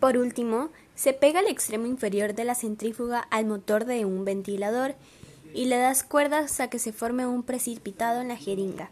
Por último, se pega el extremo inferior de la centrífuga al motor de un ventilador y le das cuerdas a que se forme un precipitado en la jeringa.